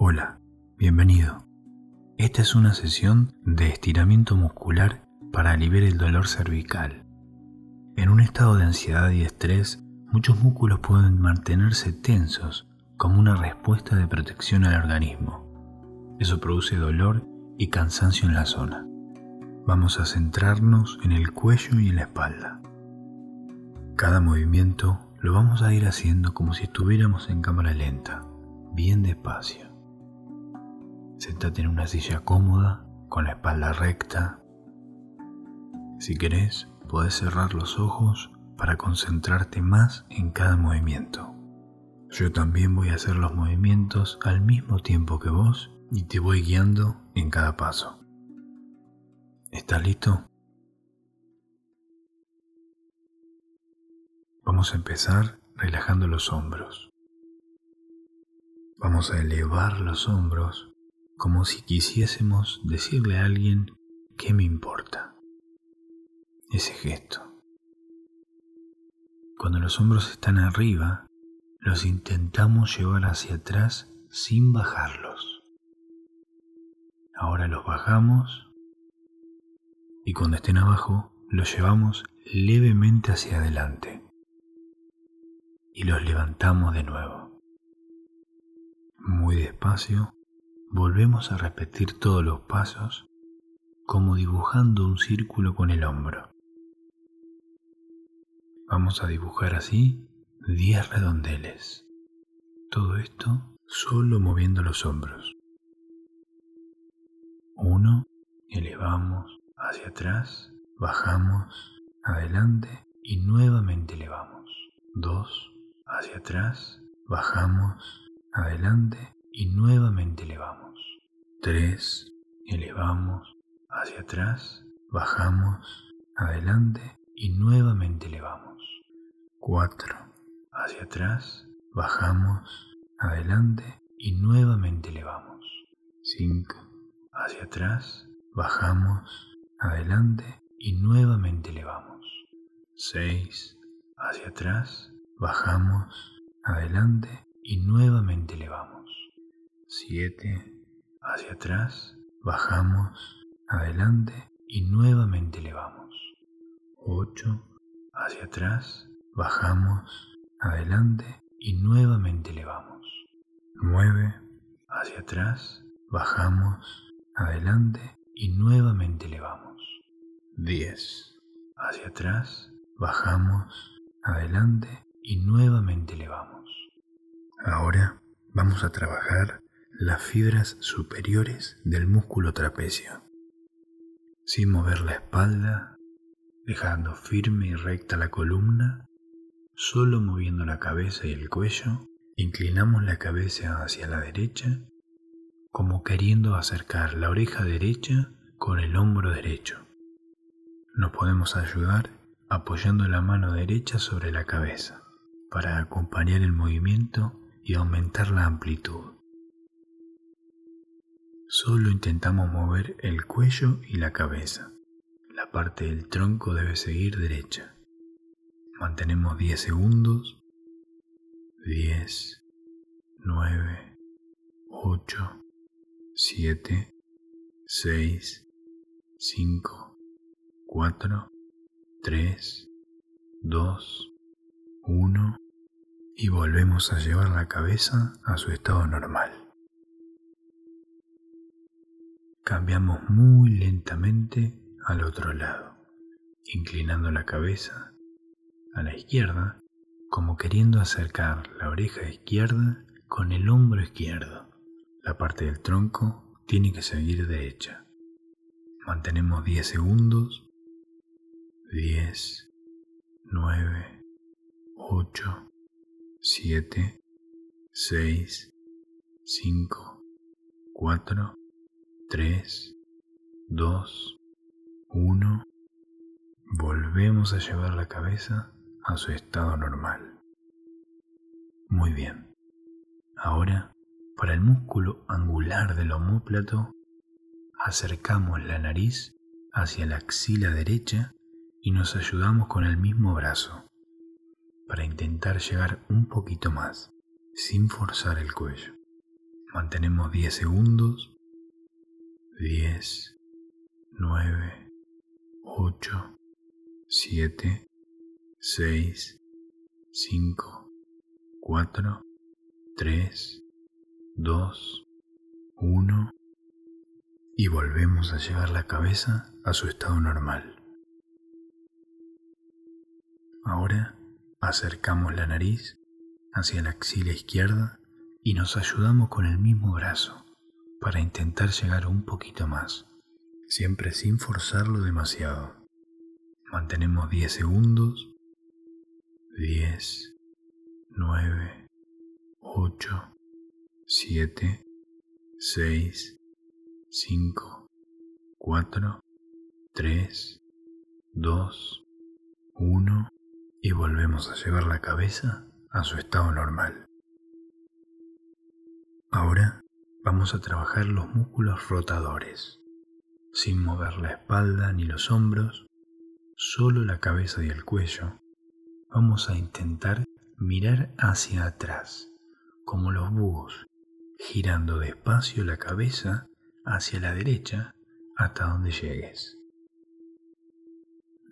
Hola, bienvenido. Esta es una sesión de estiramiento muscular para aliviar el dolor cervical. En un estado de ansiedad y estrés, muchos músculos pueden mantenerse tensos como una respuesta de protección al organismo. Eso produce dolor y cansancio en la zona. Vamos a centrarnos en el cuello y en la espalda. Cada movimiento lo vamos a ir haciendo como si estuviéramos en cámara lenta, bien despacio. Sentate en una silla cómoda, con la espalda recta. Si querés, podés cerrar los ojos para concentrarte más en cada movimiento. Yo también voy a hacer los movimientos al mismo tiempo que vos y te voy guiando en cada paso. ¿Estás listo? Vamos a empezar relajando los hombros. Vamos a elevar los hombros como si quisiésemos decirle a alguien qué me importa. Ese gesto. Cuando los hombros están arriba, los intentamos llevar hacia atrás sin bajarlos. Ahora los bajamos y cuando estén abajo los llevamos levemente hacia adelante y los levantamos de nuevo. Muy despacio, volvemos a repetir todos los pasos como dibujando un círculo con el hombro. Vamos a dibujar así 10 redondeles. Todo esto solo moviendo los hombros. Uno, elevamos hacia atrás, bajamos, adelante y nuevamente elevamos. Dos, hacia atrás, bajamos, adelante y nuevamente elevamos. 3. Elevamos hacia atrás, bajamos, adelante y nuevamente elevamos. 4. Hacia atrás, bajamos, adelante y nuevamente elevamos. 5. Hacia atrás, bajamos, adelante y nuevamente elevamos. 6. Hacia atrás, bajamos, adelante y nuevamente elevamos. 7. Hacia atrás, bajamos, adelante y nuevamente elevamos. 8. Hacia atrás, bajamos, adelante y nuevamente elevamos. 9. Hacia atrás, bajamos, adelante y nuevamente elevamos. 10. Hacia atrás, bajamos, adelante y nuevamente elevamos. Ahora vamos a trabajar las fibras superiores del músculo trapecio, sin mover la espalda, dejando firme y recta la columna, solo moviendo la cabeza y el cuello, inclinamos la cabeza hacia la derecha, como queriendo acercar la oreja derecha con el hombro derecho. Nos podemos ayudar apoyando la mano derecha sobre la cabeza para acompañar el movimiento y aumentar la amplitud. Solo intentamos mover el cuello y la cabeza. La parte del tronco debe seguir derecha. Mantenemos 10 segundos. 10, 9, 8, 7, 6, 5, 4, 3, 2, 1 y volvemos a llevar la cabeza a su estado normal. Cambiamos muy lentamente al otro lado, inclinando la cabeza a la izquierda como queriendo acercar la oreja izquierda con el hombro izquierdo. La parte del tronco tiene que seguir derecha. Mantenemos 10 segundos. 10, 9, 8, 7, 6, 5, 4, 3, 2, 1. Volvemos a llevar la cabeza a su estado normal. Muy bien. Ahora, para el músculo angular del omóplato, acercamos la nariz hacia la axila derecha y nos ayudamos con el mismo brazo para intentar llegar un poquito más, sin forzar el cuello. Mantenemos 10 segundos. 10, 9, 8, 7, 6, 5, 4, 3, 2, 1 y volvemos a llevar la cabeza a su estado normal. Ahora acercamos la nariz hacia la axila izquierda y nos ayudamos con el mismo brazo para intentar llegar un poquito más, siempre sin forzarlo demasiado. Mantenemos 10 segundos. 10, 9, 8, 7, 6, 5, 4, 3, 2, 1 y volvemos a llevar la cabeza a su estado normal. Ahora vamos a trabajar los músculos rotadores, sin mover la espalda ni los hombros, solo la cabeza y el cuello. Vamos a intentar mirar hacia atrás, como los búhos, girando despacio la cabeza hacia la derecha hasta donde llegues.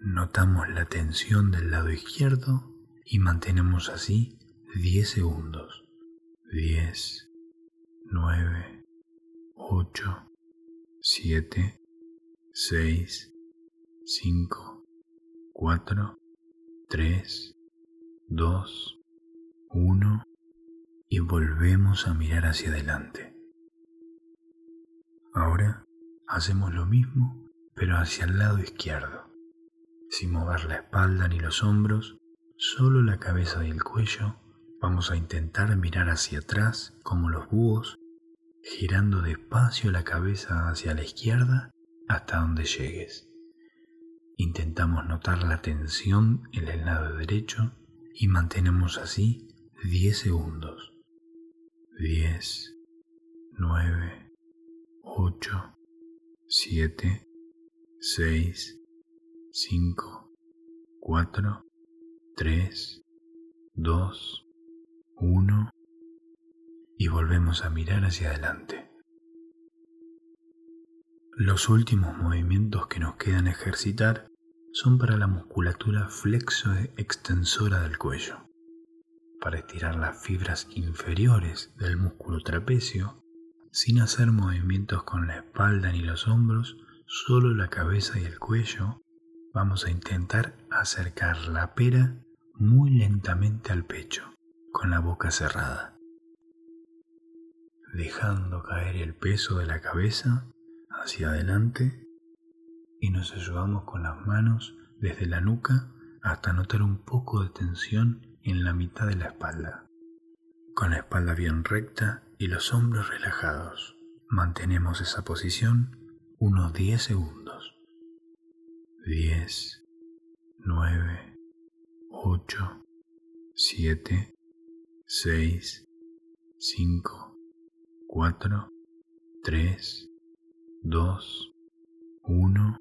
Notamos la tensión del lado izquierdo y mantenemos así 10 segundos. 10, 9, 8, 7, 6, 5, 4, 3, 2, 1 y volvemos a mirar hacia adelante. Ahora hacemos lo mismo pero hacia el lado izquierdo, sin mover la espalda ni los hombros, solo la cabeza y el cuello Vamos a intentar mirar hacia atrás como los búhos, girando despacio la cabeza hacia la izquierda hasta donde llegues. Intentamos notar la tensión en el lado derecho y mantenemos así 10 segundos. 10, 9, 8, 7, 6, 5, 4, 3, 2, 1 y volvemos a mirar hacia adelante. Los últimos movimientos que nos quedan ejercitar son para la musculatura flexo-extensora del cuello, para estirar las fibras inferiores del músculo trapecio sin hacer movimientos con la espalda ni los hombros, solo la cabeza y el cuello. Vamos a intentar acercar la pera muy lentamente al pecho con la boca cerrada, dejando caer el peso de la cabeza hacia adelante y nos ayudamos con las manos desde la nuca hasta notar un poco de tensión en la mitad de la espalda. Con la espalda bien recta y los hombros relajados, mantenemos esa posición unos 10 segundos. 10, 9, 8, 7, 6, 5, 4, 3, 2, 1.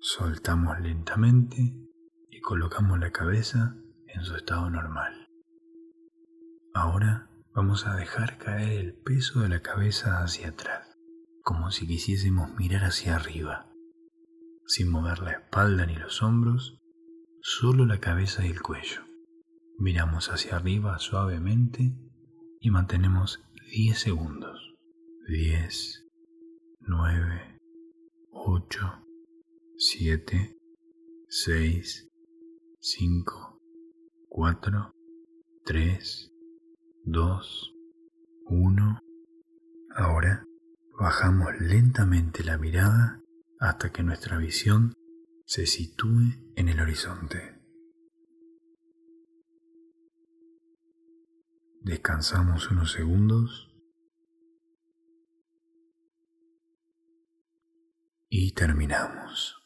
Soltamos lentamente y colocamos la cabeza en su estado normal. Ahora vamos a dejar caer el peso de la cabeza hacia atrás, como si quisiésemos mirar hacia arriba, sin mover la espalda ni los hombros, solo la cabeza y el cuello. Miramos hacia arriba suavemente y mantenemos 10 segundos. 10, 9, 8, 7, 6, 5, 4, 3, 2, 1. Ahora bajamos lentamente la mirada hasta que nuestra visión se sitúe en el horizonte. Descansamos unos segundos y terminamos.